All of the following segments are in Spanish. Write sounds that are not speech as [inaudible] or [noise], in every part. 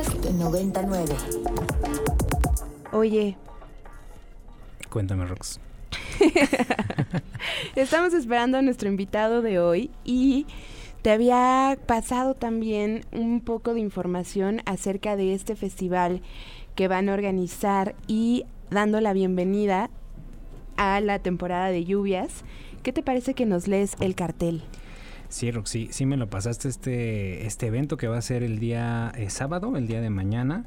Podcast 99. Oye, Cuéntame, Rox. [laughs] estamos esperando a nuestro invitado de hoy y te había pasado también un poco de información acerca de este festival que van a organizar y dando la bienvenida a la temporada de lluvias. ¿Qué te parece que nos lees el cartel? Sí, Roxy, sí me lo pasaste este, este evento que va a ser el día eh, sábado, el día de mañana.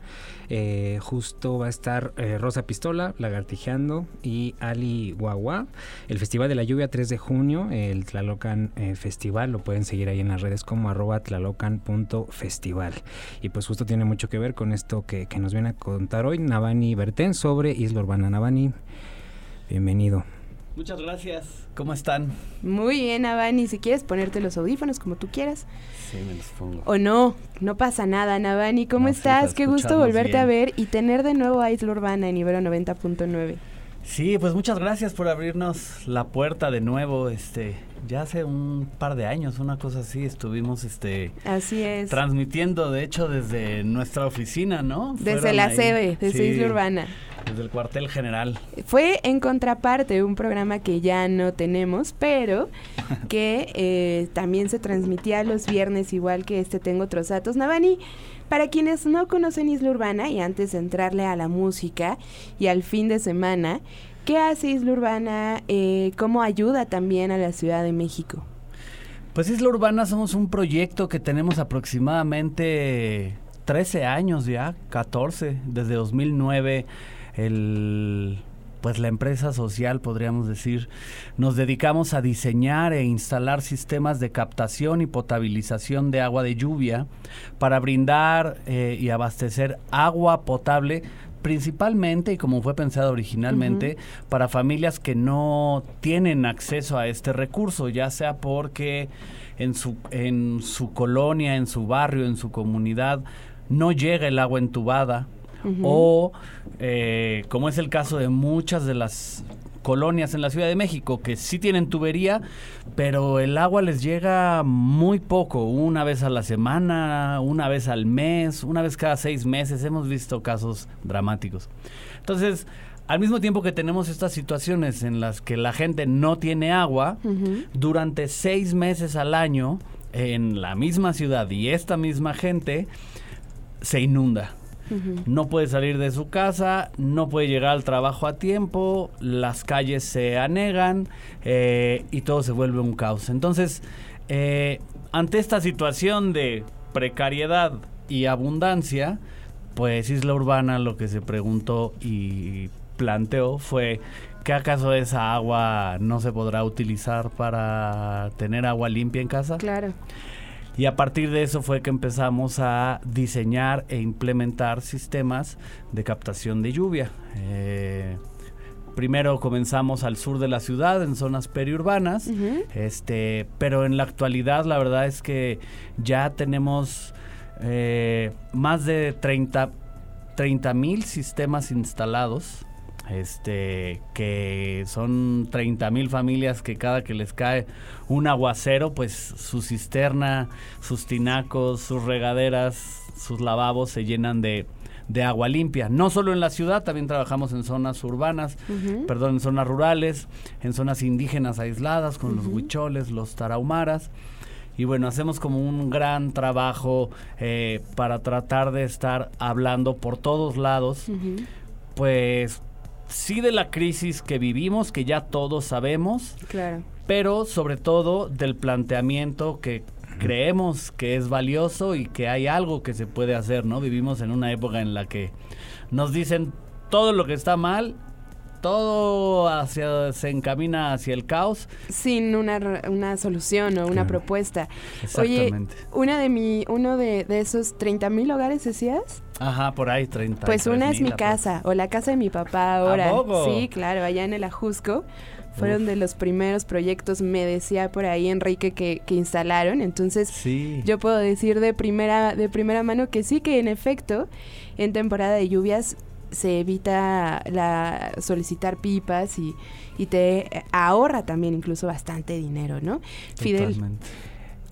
Eh, justo va a estar eh, Rosa Pistola, Lagartijeando y Ali Guagua. El Festival de la Lluvia 3 de junio, el Tlalocan eh, Festival, lo pueden seguir ahí en las redes como arroba tlalocan.festival. Y pues justo tiene mucho que ver con esto que, que nos viene a contar hoy Navani Bertén sobre Isla Urbana. Navani, bienvenido. Muchas gracias. ¿Cómo están? Muy bien, Navani, si quieres ponerte los audífonos como tú quieras. Sí, me los pongo. O no, no pasa nada, Navani. ¿Cómo No, estás? Qué gusto volverte a ver y tener de nuevo a Isla Urbana en Ibero 90.9. Sí, pues muchas gracias por abrirnos la puerta de nuevo. Este, ya hace un par de años, una cosa así, estuvimos este Así es. transmitiendo, de hecho, desde nuestra oficina, ¿no? Desde Fueron la sede, desde Sí, Isla Urbana. Desde el cuartel general. Fue en contraparte un programa que ya no tenemos, pero [laughs] que eh, también se transmitía los viernes, igual que este Tengo otros datos. Navani, para quienes no conocen Isla Urbana y antes de entrarle a la música y al fin de semana, ¿qué hace Isla Urbana? Eh, ¿Cómo ayuda también a la Ciudad de México? Pues Isla Urbana somos un proyecto que tenemos aproximadamente 13 años ya, 14, desde 2009 el pues la empresa social podríamos decir nos dedicamos a diseñar e instalar sistemas de captación y potabilización de agua de lluvia para brindar eh, y abastecer agua potable principalmente y como fue pensado originalmente para familias que no tienen acceso a este recurso ya sea porque en su en su colonia en su barrio en su comunidad no llega el agua entubada o eh, como es el caso de muchas de las colonias en la Ciudad de México que sí tienen tubería, pero el agua les llega muy poco, una vez a la semana, una vez al mes, una vez cada seis meses. Hemos visto casos dramáticos. Entonces, al mismo tiempo que tenemos estas situaciones en las que la gente no tiene agua, durante seis meses al año, en la misma ciudad y esta misma gente, se inunda. No puede salir de su casa, no puede llegar al trabajo a tiempo, las calles se anegan eh, y todo se vuelve un caos. Entonces, eh, ante esta situación de precariedad y abundancia, pues Isla Urbana lo que se preguntó y planteó fue ¿qué acaso esa agua no se podrá utilizar para tener agua limpia en casa? Claro. Y a partir de eso fue que empezamos a diseñar e implementar sistemas de captación de lluvia. Eh, primero comenzamos al sur de la ciudad, en zonas periurbanas, este, pero en la actualidad la verdad es que ya tenemos eh, más de 30 mil sistemas instalados. Este, que son 30 mil familias que cada que les cae un aguacero, pues su cisterna, sus tinacos, sus regaderas, sus lavabos se llenan de, de agua limpia. No solo en la ciudad, también trabajamos en zonas urbanas, perdón, en zonas rurales, en zonas indígenas aisladas con los huicholes, los tarahumaras. Y bueno, hacemos como un gran trabajo eh, para tratar de estar hablando por todos lados, pues sí de la crisis que vivimos, que ya todos sabemos, Claro. pero sobre todo del planteamiento que creemos que es valioso y que hay algo que se puede hacer, ¿no? Vivimos en una época en la que nos dicen todo lo que está mal, todo hacia, se encamina hacia el caos. Sin una, una solución o una Claro. propuesta. Oye, Exactamente. una de mi, uno de, de esos 30 mil hogares, decías? Ajá, por ahí 30. Pues una es mi casa, o la casa de mi papá ahora. Sí, claro, allá en el Ajusco. Fueron de los primeros proyectos, me decía por ahí Enrique, que, que instalaron. Entonces, Sí. yo puedo decir de primera, de primera mano que sí, que en efecto, en temporada de lluvias se evita la solicitar pipas y, y te ahorra también incluso bastante dinero, ¿no? Fidel, Totalmente.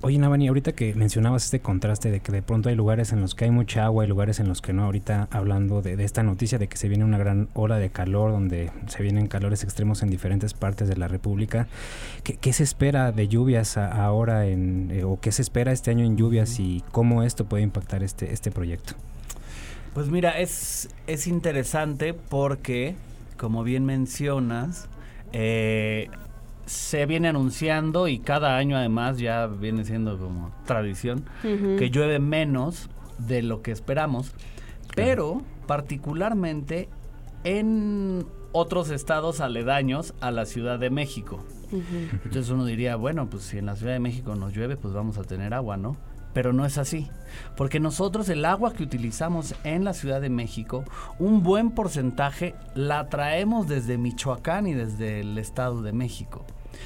Oye, Navani, ahorita que mencionabas este contraste de que de pronto hay lugares en los que hay mucha agua y lugares en los que no, ahorita hablando de, esta noticia de que se viene una gran ola de calor, donde se vienen calores extremos en diferentes partes de la República, ¿qué, se espera de lluvias ahora en, eh, o qué se espera este año en lluvias y cómo esto puede impactar este, este proyecto? Pues mira, es, es interesante porque, como bien mencionas, eh, se viene anunciando y cada año además ya viene siendo como tradición que llueve menos de lo que esperamos, pero particularmente en otros estados aledaños a la Ciudad de México. Entonces uno diría, bueno, pues si en la Ciudad de México nos llueve, pues vamos a tener agua, ¿no? Pero no es así, porque nosotros el agua que utilizamos en la Ciudad de México, un buen porcentaje la traemos desde Michoacán y desde el Estado de México.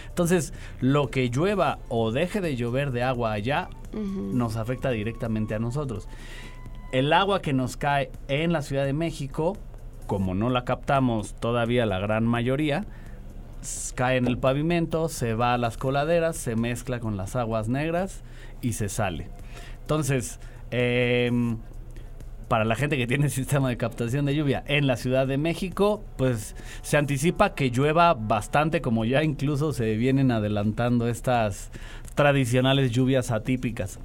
Entonces, lo que llueva o deje de llover de agua allá nos afecta directamente a nosotros. El agua que nos cae en la Ciudad de México, como no la captamos todavía la gran mayoría, cae en el pavimento, se va a las coladeras, se mezcla con las aguas negras y se sale. Entonces, eh, para la gente que tiene [laughs] sistema de captación de lluvia en la Ciudad de México, pues se anticipa que llueva bastante, como ya incluso se vienen adelantando estas tradicionales lluvias atípicas.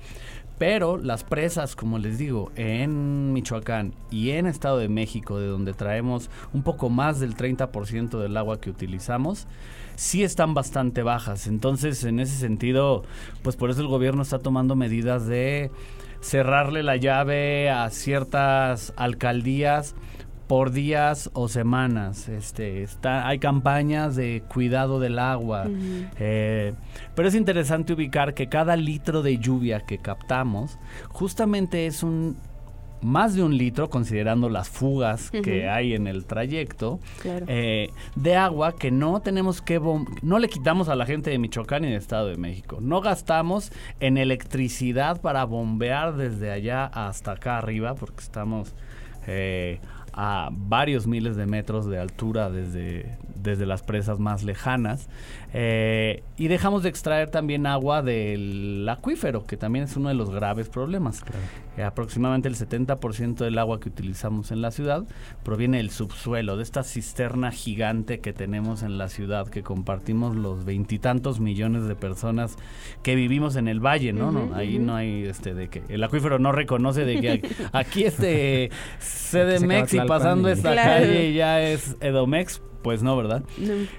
Pero las presas, como les digo, en Michoacán y en Estado de México, de donde traemos un poco más del 30% del agua que utilizamos, sí están bastante bajas. Entonces, en ese sentido, pues por eso el gobierno está tomando medidas de cerrarle la llave a ciertas alcaldías por días o semanas. Este, está, hay campañas de cuidado del agua. Eh, pero es interesante ubicar que cada litro de lluvia que captamos justamente es un más de un litro, considerando las fugas que hay en el trayecto, eh, de agua que no tenemos que... No le quitamos a la gente de Michoacán y de Estado de México. No gastamos en electricidad para bombear desde allá hasta acá arriba, porque estamos... Eh, a varios miles de metros de altura desde, desde las presas más lejanas. Eh, y dejamos de extraer también agua del acuífero, que también es uno de los graves problemas. Eh, aproximadamente el 70% del agua que utilizamos en la ciudad proviene del subsuelo, de esta cisterna gigante que tenemos en la ciudad, que compartimos los veintitantos millones de personas que vivimos en el valle, ¿no? Ahí no hay este de que el acuífero no reconoce de que [laughs] aquí este CDMX y pasando esta calle ya es Edomex, pues no, ¿verdad?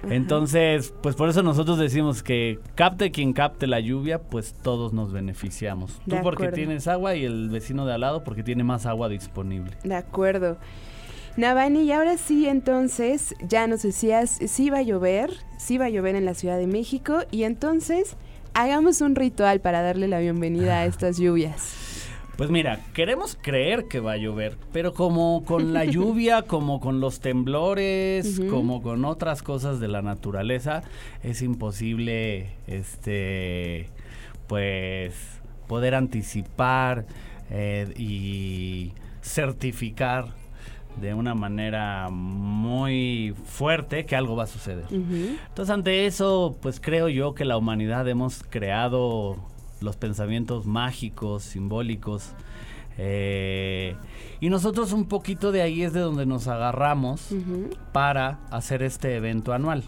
Entonces, pues por eso nosotros decimos que capte quien capte la lluvia, pues todos nos beneficiamos. Tú porque tienes agua y el vecino de al lado porque tiene más agua disponible. De acuerdo. Navani, y ahora sí, entonces, ya nos decías, sí va a llover, sí va a llover en la Ciudad de México, y entonces hagamos un ritual para darle la bienvenida a [laughs] estas lluvias. Pues mira, queremos creer que va a llover, pero como con la [laughs] lluvia, como con los temblores, como con otras cosas de la naturaleza, es imposible, este, pues, poder anticipar eh, y certificar de una manera muy fuerte que algo va a suceder. Entonces, ante eso, pues creo yo que la humanidad hemos creado los pensamientos mágicos, simbólicos. Eh, y nosotros un poquito de ahí es de donde nos agarramos para hacer este evento anual.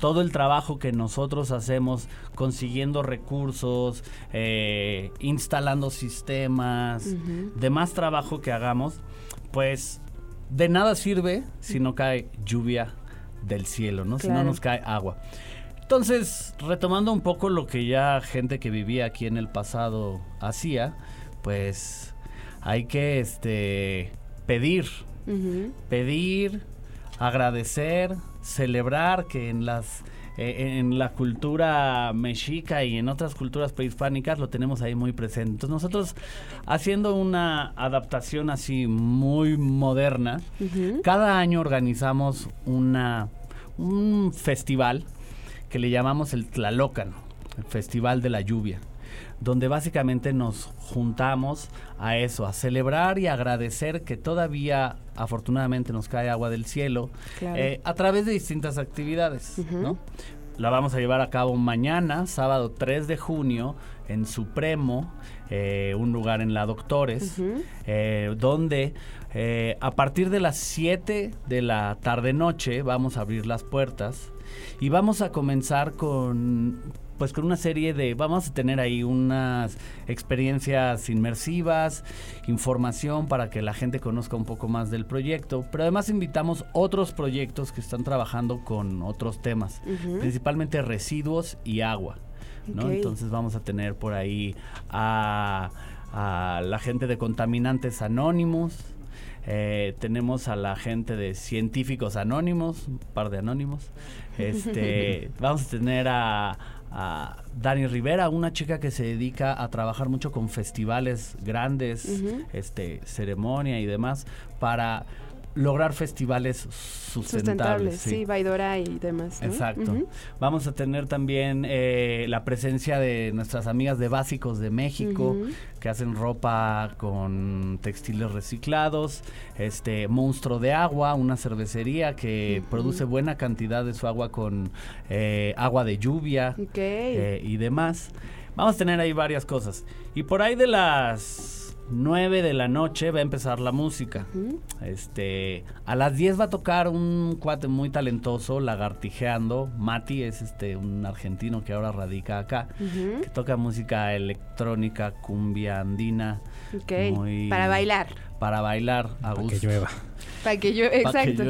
Todo el trabajo que nosotros hacemos consiguiendo recursos, eh, instalando sistemas, demás trabajo que hagamos, pues de nada sirve si no cae lluvia del cielo, ¿no? Si no nos cae agua. Entonces, retomando un poco lo que ya gente que vivía aquí en el pasado hacía, pues hay que este pedir, pedir, agradecer, celebrar que en las eh, en la cultura mexica y en otras culturas prehispánicas lo tenemos ahí muy presente. Entonces nosotros haciendo una adaptación así muy moderna, cada año organizamos una un festival que le llamamos el Tlalocan, el Festival de la Lluvia, donde básicamente nos juntamos a eso, a celebrar y agradecer que todavía afortunadamente nos cae agua del cielo eh, a través de distintas actividades, ¿no? la vamos a llevar a cabo mañana, sábado 3 de junio, en Supremo, eh, un lugar en la Doctores, eh, donde eh, a partir de las 7 de la tarde-noche vamos a abrir las puertas y vamos a comenzar con pues con una serie de, vamos a tener ahí unas experiencias inmersivas, información para que la gente conozca un poco más del proyecto, pero además invitamos otros proyectos que están trabajando con otros temas, principalmente residuos y agua. ¿no? Entonces vamos a tener por ahí a, la gente de contaminantes anónimos, eh, tenemos a la gente de científicos anónimos, un par de anónimos. Este, [laughs] vamos a tener a, a Dani Rivera, una chica que se dedica a trabajar mucho con festivales grandes, este, ceremonia y demás, para lograr festivales sustentables. sí, Baidora y demás. Exacto. Vamos a tener también eh, la presencia de nuestras amigas de Básicos de México, que hacen ropa con textiles reciclados. Este Monstruo de Agua, una cervecería que produce buena cantidad de su agua con eh, agua de lluvia eh, y demás. Vamos a tener ahí varias cosas. Y por ahí de las 9 de la noche va a empezar la música. Este, a las 10 va a tocar un cuate muy talentoso, lagartijeando. Mati es este un argentino que ahora radica acá, que toca música electrónica, cumbia andina. para bailar. Para bailar a Para que llueva. Para que llueva, exacto.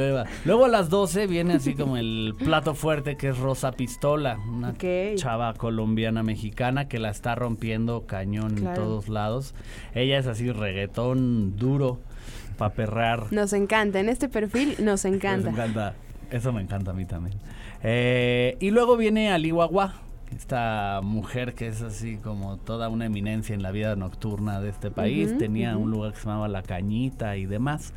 Luego a las 12 viene así como el plato fuerte que es Rosa Pistola, una chava colombiana mexicana que la está rompiendo cañón en todos lados. Ella es así reggaetón duro para perrar. Nos encanta, en este perfil nos encanta. Nos encanta, eso me encanta a mí también. Eh, y luego viene Alihuahua, esta mujer que es así como toda una eminencia en la vida nocturna de este país, tenía un lugar que se llamaba La Cañita y demás.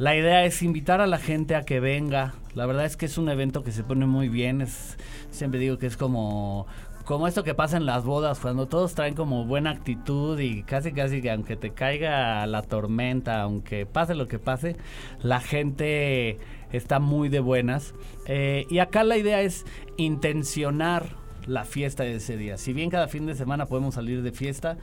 La idea es invitar a la gente a que venga. La verdad es que es un evento que se pone muy bien. Es, siempre digo que es como, como esto que pasa en las bodas, cuando todos traen como buena actitud y casi casi que aunque te caiga la tormenta, aunque pase lo que pase, la gente está muy de buenas. Eh, y acá la idea es intencionar la fiesta de ese día. Si bien cada fin de semana podemos salir de fiesta,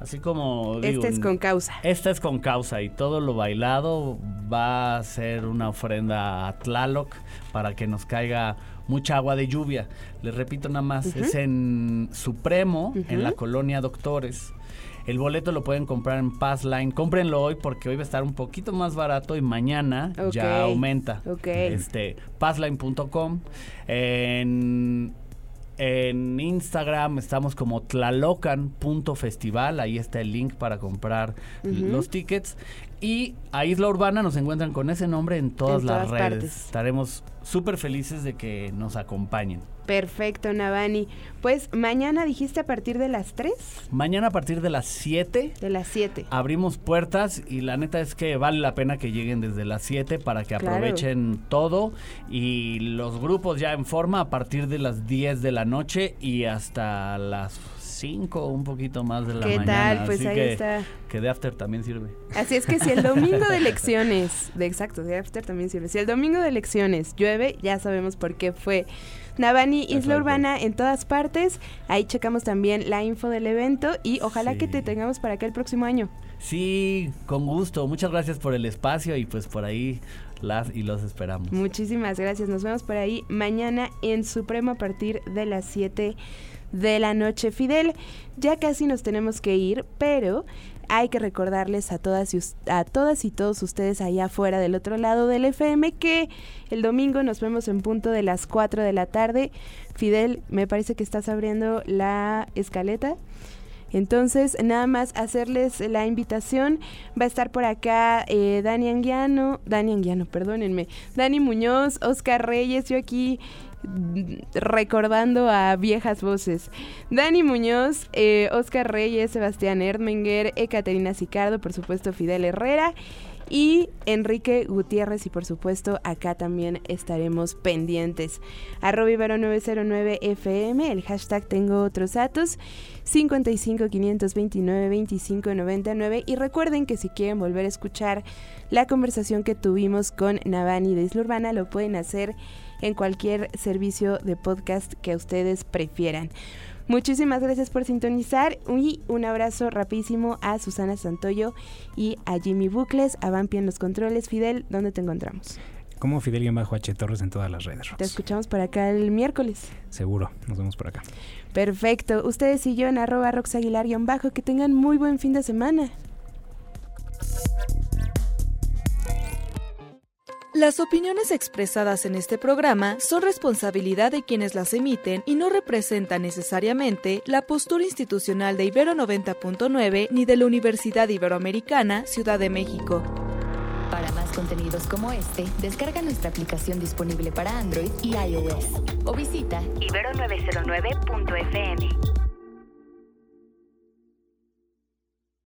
Así como... esta es con causa. Esta es con causa y todo lo bailado va a ser una ofrenda a Tlaloc para que nos caiga mucha agua de lluvia. Les repito nada más, es en Supremo, en la colonia Doctores. El boleto lo pueden comprar en Passline. Cómprenlo hoy porque hoy va a estar un poquito más barato y mañana ya aumenta. Este, passline.com. En en Instagram estamos como tlalocan.festival, ahí está el link para comprar los tickets. Y a Isla Urbana nos encuentran con ese nombre en todas, las redes. Estaremos súper felices de que nos acompañen. Perfecto, Navani. Pues mañana dijiste a partir de las 3. Mañana a partir de las 7. De las 7. Abrimos puertas y la neta es que vale la pena que lleguen desde las 7 para que aprovechen todo. Y los grupos ya en forma a partir de las 10 de la noche y hasta las 5 un poquito más de la mañana. ¿Qué tal? Pues ahí está. Que de after también sirve. Así es que si el domingo de [laughs] elecciones, de exacto, de after también sirve. Si el domingo de elecciones llueve, ya sabemos por qué fue. Navani Isla Urbana en todas partes. Ahí checamos también la info del evento y ojalá que te tengamos para acá el próximo año. Sí, con gusto. Muchas gracias por el espacio y pues por ahí las y los esperamos. Muchísimas gracias. Nos vemos por ahí mañana en Supremo a partir de las 7 de la noche. Fidel, ya casi nos tenemos que ir, pero hay que recordarles a todas y, a todas y todos ustedes allá afuera del otro lado del FM que el domingo nos vemos en punto de las 4 de la tarde. Fidel, me parece que estás abriendo la escaleta. Entonces, nada más hacerles la invitación. Va a estar por acá eh, Dani Anguiano, Dani Anguiano, perdónenme, Dani Muñoz, Oscar Reyes, yo aquí recordando a viejas voces. Dani Muñoz, eh, Oscar Reyes, Sebastián Erdmenger, Ekaterina Sicardo, por supuesto Fidel Herrera y Enrique Gutiérrez y por supuesto acá también estaremos pendientes. Arroba 909 FM, el hashtag tengo otros datos, 55 529 25 99 y recuerden que si quieren volver a escuchar la conversación que tuvimos con Navani de Isla Urbana lo pueden hacer en cualquier servicio de podcast que ustedes prefieran. Muchísimas gracias por sintonizar y un abrazo rapidísimo a Susana Santoyo y a Jimmy Bucles, a Vampi en los controles. Fidel, ¿dónde te encontramos? Como Fidel Bajo H Torres en todas las redes. Te escuchamos por acá el miércoles. Seguro, nos vemos por acá. Perfecto. Ustedes y yo en arroba roxaguilar-bajo. Que tengan muy buen fin de semana. Las opiniones expresadas en este programa son responsabilidad de quienes las emiten y no representan necesariamente la postura institucional de Ibero 90.9 ni de la Universidad Iberoamericana Ciudad de México. Para más contenidos como este, descarga nuestra aplicación disponible para Android y iOS o visita ibero909.fm.